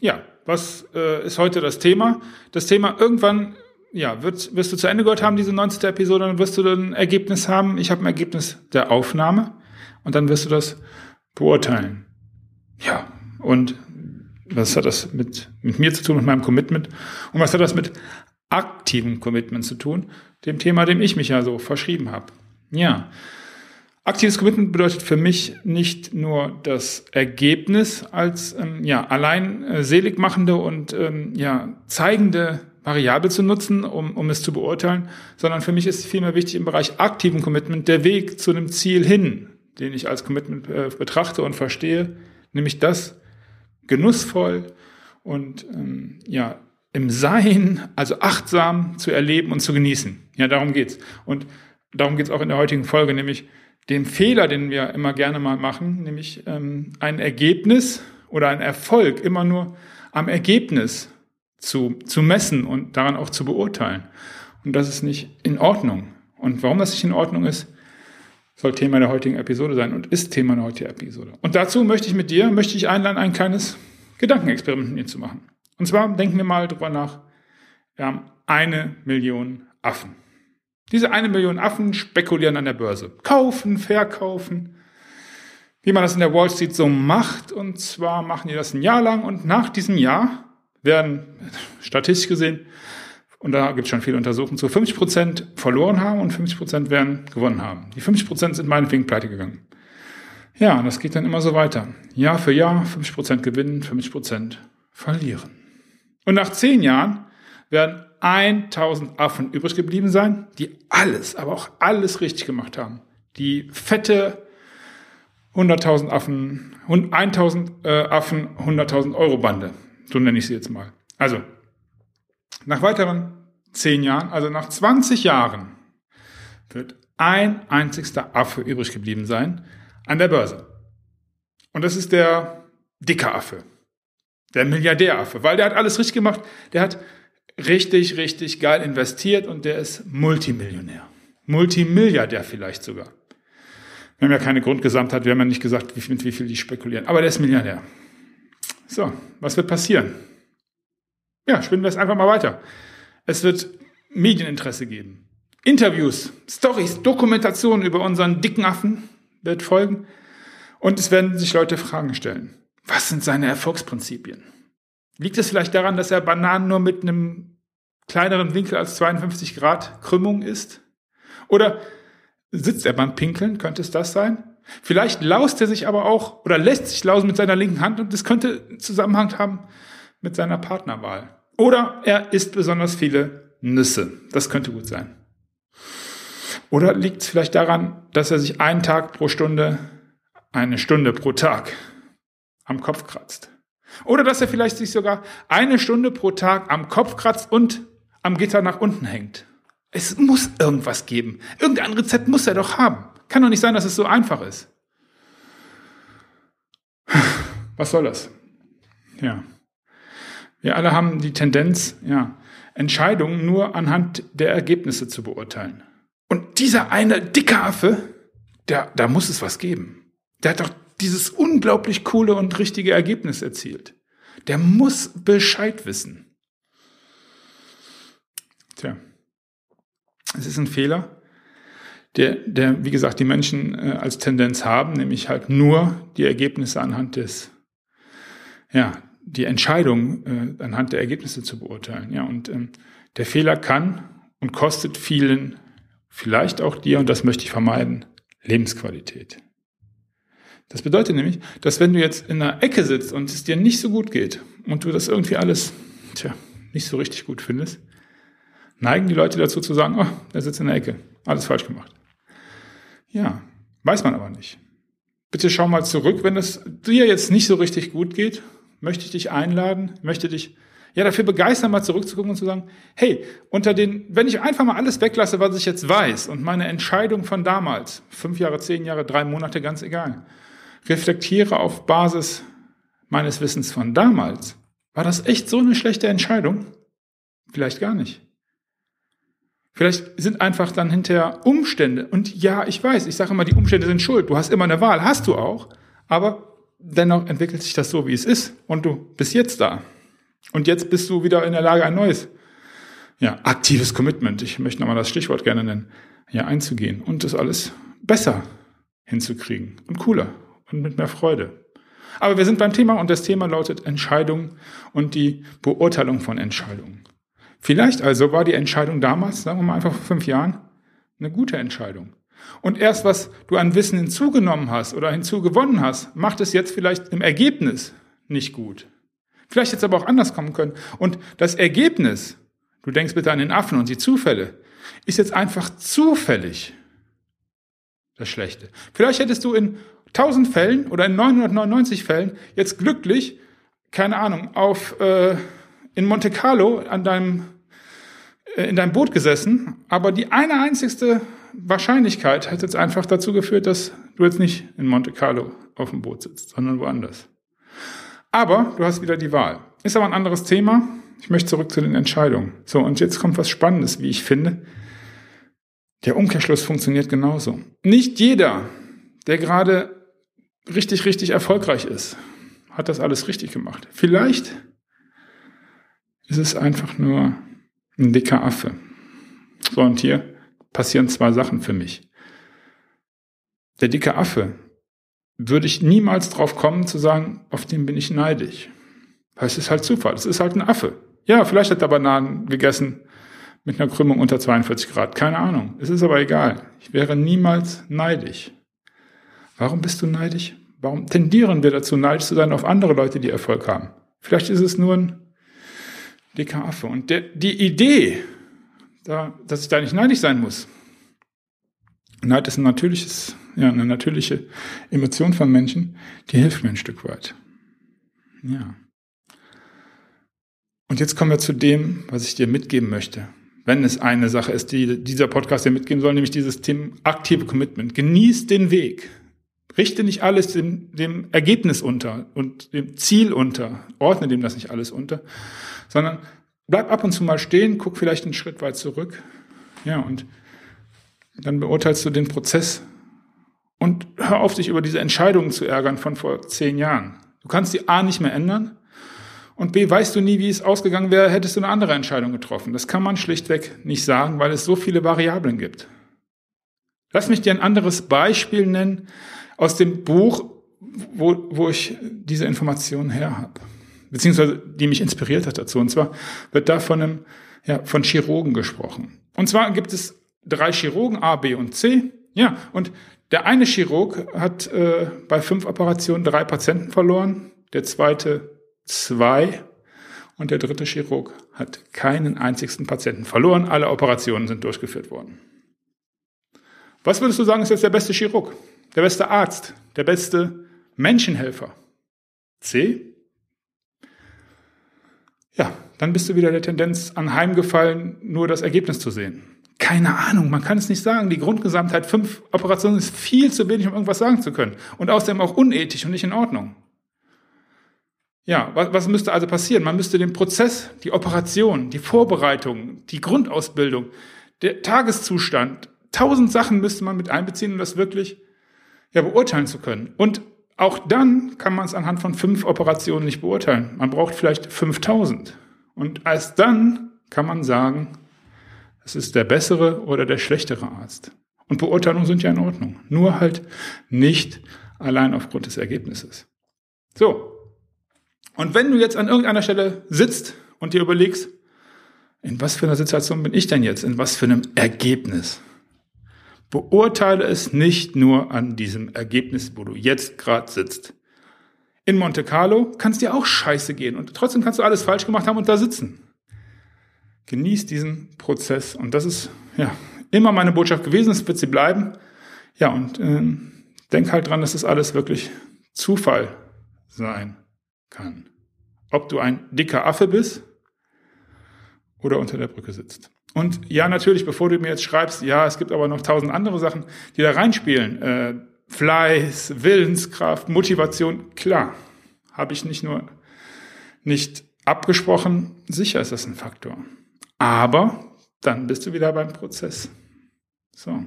Ja, was äh, ist heute das Thema? Das Thema irgendwann, ja, wird, wirst du zu Ende gehört haben, diese 19. Episode, dann wirst du ein Ergebnis haben. Ich habe ein Ergebnis der Aufnahme und dann wirst du das beurteilen. Ja, und was hat das mit, mit mir zu tun, mit meinem Commitment? Und was hat das mit aktivem Commitment zu tun? Dem Thema, dem ich mich ja so verschrieben habe. Ja, Aktives Commitment bedeutet für mich nicht nur das Ergebnis als ähm, ja, allein äh, selig machende und ähm, ja, zeigende Variable zu nutzen, um, um es zu beurteilen, sondern für mich ist vielmehr wichtig im Bereich aktiven Commitment der Weg zu einem Ziel hin, den ich als Commitment äh, betrachte und verstehe, nämlich das genussvoll und ähm, ja im Sein, also achtsam zu erleben und zu genießen. Ja, darum geht's. Und darum geht's auch in der heutigen Folge, nämlich dem Fehler, den wir immer gerne mal machen, nämlich ähm, ein Ergebnis oder ein Erfolg immer nur am Ergebnis zu, zu messen und daran auch zu beurteilen. Und das ist nicht in Ordnung. Und warum das nicht in Ordnung ist, soll Thema der heutigen Episode sein und ist Thema der heutigen Episode. Und dazu möchte ich mit dir, möchte ich einladen, ein kleines Gedankenexperiment mit mir zu machen. Und zwar denken wir mal drüber nach, wir haben eine Million Affen. Diese eine Million Affen spekulieren an der Börse. Kaufen, verkaufen. Wie man das in der Wall Street so macht. Und zwar machen die das ein Jahr lang. Und nach diesem Jahr werden, statistisch gesehen, und da gibt es schon viele Untersuchungen zu, 50 Prozent verloren haben und 50 Prozent werden gewonnen haben. Die 50 Prozent sind meinetwegen pleite gegangen. Ja, das geht dann immer so weiter. Jahr für Jahr 50 Prozent gewinnen, 50 Prozent verlieren. Und nach zehn Jahren werden 1000 Affen übrig geblieben sein, die alles, aber auch alles richtig gemacht haben. Die fette 100.000 Affen, 1000 äh, Affen, 100.000 Euro Bande. So nenne ich sie jetzt mal. Also, nach weiteren 10 Jahren, also nach 20 Jahren, wird ein einzigster Affe übrig geblieben sein an der Börse. Und das ist der dicke Affe. Der Milliardäraffe, weil der hat alles richtig gemacht. Der hat richtig, richtig geil investiert und der ist Multimillionär. Multimilliardär vielleicht sogar. Wir haben ja keine Grundgesamtheit, wir haben ja nicht gesagt, wie, mit wie viel die spekulieren. Aber der ist Milliardär. So, was wird passieren? Ja, spinnen wir es einfach mal weiter. Es wird Medieninteresse geben. Interviews, Stories, Dokumentationen über unseren dicken Affen wird folgen. Und es werden sich Leute Fragen stellen. Was sind seine Erfolgsprinzipien? Liegt es vielleicht daran, dass er Bananen nur mit einem kleineren Winkel als 52 Grad Krümmung isst? Oder sitzt er beim Pinkeln? Könnte es das sein? Vielleicht laust er sich aber auch oder lässt sich lausen mit seiner linken Hand und das könnte Zusammenhang haben mit seiner Partnerwahl. Oder er isst besonders viele Nüsse. Das könnte gut sein. Oder liegt es vielleicht daran, dass er sich einen Tag pro Stunde, eine Stunde pro Tag am Kopf kratzt? Oder dass er vielleicht sich sogar eine Stunde pro Tag am Kopf kratzt und am Gitter nach unten hängt. Es muss irgendwas geben. Irgendein Rezept muss er doch haben. Kann doch nicht sein, dass es so einfach ist. Was soll das? Ja. Wir alle haben die Tendenz, ja, Entscheidungen nur anhand der Ergebnisse zu beurteilen. Und dieser eine dicke Affe, der, da muss es was geben. Der hat doch dieses unglaublich coole und richtige Ergebnis erzielt. Der muss Bescheid wissen. Tja, es ist ein Fehler, der, der, wie gesagt, die Menschen äh, als Tendenz haben, nämlich halt nur die Ergebnisse anhand des, ja, die Entscheidung äh, anhand der Ergebnisse zu beurteilen. Ja, und ähm, der Fehler kann und kostet vielen, vielleicht auch dir, und das möchte ich vermeiden, Lebensqualität. Das bedeutet nämlich, dass wenn du jetzt in einer Ecke sitzt und es dir nicht so gut geht und du das irgendwie alles, tja, nicht so richtig gut findest, neigen die Leute dazu zu sagen, oh, der sitzt in der Ecke, alles falsch gemacht. Ja, weiß man aber nicht. Bitte schau mal zurück, wenn es dir jetzt nicht so richtig gut geht, möchte ich dich einladen, möchte dich ja dafür begeistern, mal zurückzugucken und zu sagen, hey, unter den, wenn ich einfach mal alles weglasse, was ich jetzt weiß und meine Entscheidung von damals, fünf Jahre, zehn Jahre, drei Monate, ganz egal, reflektiere auf Basis meines Wissens von damals, war das echt so eine schlechte Entscheidung? Vielleicht gar nicht. Vielleicht sind einfach dann hinterher Umstände. Und ja, ich weiß, ich sage immer, die Umstände sind schuld. Du hast immer eine Wahl, hast du auch. Aber dennoch entwickelt sich das so, wie es ist. Und du bist jetzt da. Und jetzt bist du wieder in der Lage, ein neues, ja, aktives Commitment, ich möchte nochmal das Stichwort gerne nennen, ja, einzugehen und das alles besser hinzukriegen und cooler und mit mehr Freude. Aber wir sind beim Thema und das Thema lautet Entscheidung und die Beurteilung von Entscheidungen. Vielleicht also war die Entscheidung damals, sagen wir mal einfach vor fünf Jahren, eine gute Entscheidung. Und erst was du an Wissen hinzugenommen hast oder hinzugewonnen hast, macht es jetzt vielleicht im Ergebnis nicht gut. Vielleicht es aber auch anders kommen können. Und das Ergebnis, du denkst bitte an den Affen und die Zufälle, ist jetzt einfach zufällig das Schlechte. Vielleicht hättest du in 1000 Fällen oder in 999 Fällen jetzt glücklich, keine Ahnung, auf äh, in Monte Carlo an deinem äh, in deinem Boot gesessen, aber die eine einzigste Wahrscheinlichkeit hat jetzt einfach dazu geführt, dass du jetzt nicht in Monte Carlo auf dem Boot sitzt, sondern woanders. Aber du hast wieder die Wahl. Ist aber ein anderes Thema. Ich möchte zurück zu den Entscheidungen. So, und jetzt kommt was Spannendes, wie ich finde. Der Umkehrschluss funktioniert genauso. Nicht jeder, der gerade richtig, richtig erfolgreich ist, hat das alles richtig gemacht. Vielleicht ist es einfach nur ein dicker Affe. So, und hier passieren zwei Sachen für mich. Der dicke Affe würde ich niemals drauf kommen zu sagen, auf den bin ich neidisch. Weil es ist halt Zufall, es ist halt ein Affe. Ja, vielleicht hat er Bananen gegessen mit einer Krümmung unter 42 Grad, keine Ahnung. Es ist aber egal. Ich wäre niemals neidisch. Warum bist du neidisch? Warum tendieren wir dazu, neidisch zu sein auf andere Leute, die Erfolg haben? Vielleicht ist es nur ein dicker Affe. Und der, die Idee, da, dass ich da nicht neidisch sein muss, Neid ist ein natürliches ja, eine natürliche Emotion von Menschen, die hilft mir ein Stück weit. Ja. Und jetzt kommen wir zu dem, was ich dir mitgeben möchte. Wenn es eine Sache ist, die dieser Podcast dir mitgeben soll, nämlich dieses Thema aktive Commitment. Genieß den Weg. Richte nicht alles dem, dem Ergebnis unter und dem Ziel unter. Ordne dem das nicht alles unter, sondern bleib ab und zu mal stehen, guck vielleicht einen Schritt weit zurück. Ja, und dann beurteilst du den Prozess und hör auf, dich über diese Entscheidungen zu ärgern von vor zehn Jahren. Du kannst die A nicht mehr ändern. Und B, weißt du nie, wie es ausgegangen wäre, hättest du eine andere Entscheidung getroffen. Das kann man schlichtweg nicht sagen, weil es so viele Variablen gibt. Lass mich dir ein anderes Beispiel nennen aus dem Buch, wo, wo ich diese Informationen her habe. Beziehungsweise die mich inspiriert hat dazu. Und zwar wird da von einem, ja, von Chirurgen gesprochen. Und zwar gibt es drei Chirurgen, A, B und C. Ja, und der eine Chirurg hat äh, bei fünf Operationen drei Patienten verloren, der zweite zwei und der dritte Chirurg hat keinen einzigsten Patienten verloren. Alle Operationen sind durchgeführt worden. Was würdest du sagen, ist jetzt der beste Chirurg, der beste Arzt, der beste Menschenhelfer? C? Ja, dann bist du wieder der Tendenz anheimgefallen, nur das Ergebnis zu sehen. Keine Ahnung, man kann es nicht sagen. Die Grundgesamtheit fünf Operationen ist viel zu wenig, um irgendwas sagen zu können. Und außerdem auch unethisch und nicht in Ordnung. Ja, was, was müsste also passieren? Man müsste den Prozess, die Operation, die Vorbereitung, die Grundausbildung, der Tageszustand, tausend Sachen müsste man mit einbeziehen, um das wirklich ja, beurteilen zu können. Und auch dann kann man es anhand von fünf Operationen nicht beurteilen. Man braucht vielleicht 5000. Und erst dann kann man sagen, es ist der bessere oder der schlechtere Arzt. Und Beurteilungen sind ja in Ordnung. Nur halt nicht allein aufgrund des Ergebnisses. So. Und wenn du jetzt an irgendeiner Stelle sitzt und dir überlegst, in was für einer Situation bin ich denn jetzt? In was für einem Ergebnis? Beurteile es nicht nur an diesem Ergebnis, wo du jetzt gerade sitzt. In Monte Carlo kann es dir auch scheiße gehen und trotzdem kannst du alles falsch gemacht haben und da sitzen. Genieß diesen Prozess. Und das ist ja immer meine Botschaft gewesen, es wird sie bleiben. Ja, und äh, denk halt dran, dass das alles wirklich Zufall sein kann. Ob du ein dicker Affe bist oder unter der Brücke sitzt. Und ja, natürlich, bevor du mir jetzt schreibst, ja, es gibt aber noch tausend andere Sachen, die da reinspielen. Äh, Fleiß, Willenskraft, Motivation, klar, habe ich nicht nur nicht abgesprochen, sicher ist das ein Faktor. Aber dann bist du wieder beim Prozess. So,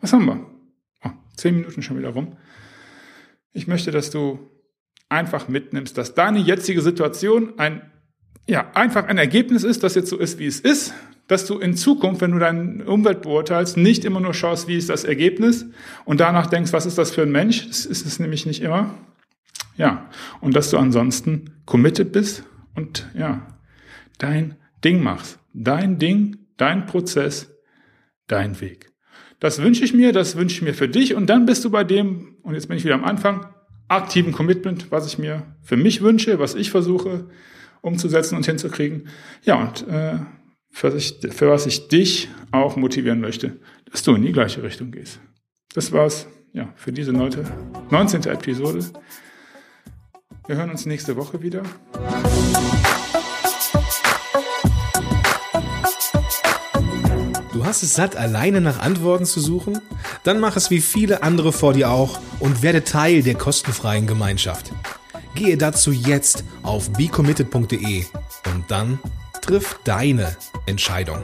was haben wir? Oh, zehn Minuten schon wieder rum. Ich möchte, dass du einfach mitnimmst, dass deine jetzige Situation ein, ja, einfach ein Ergebnis ist, das jetzt so ist, wie es ist, dass du in Zukunft, wenn du deine Umwelt beurteilst, nicht immer nur schaust, wie ist das Ergebnis und danach denkst, was ist das für ein Mensch? Das ist es nämlich nicht immer. Ja, und dass du ansonsten committed bist und ja, dein Ding machst. Dein Ding, dein Prozess, dein Weg. Das wünsche ich mir, das wünsche ich mir für dich und dann bist du bei dem, und jetzt bin ich wieder am Anfang, aktiven Commitment, was ich mir für mich wünsche, was ich versuche umzusetzen und hinzukriegen. Ja, und äh, für, ich, für was ich dich auch motivieren möchte, dass du in die gleiche Richtung gehst. Das war's ja, für diese 19. Episode. Wir hören uns nächste Woche wieder. Du hast es satt, alleine nach Antworten zu suchen? Dann mach es wie viele andere vor dir auch und werde Teil der kostenfreien Gemeinschaft. Gehe dazu jetzt auf becommitted.de und dann triff deine Entscheidung.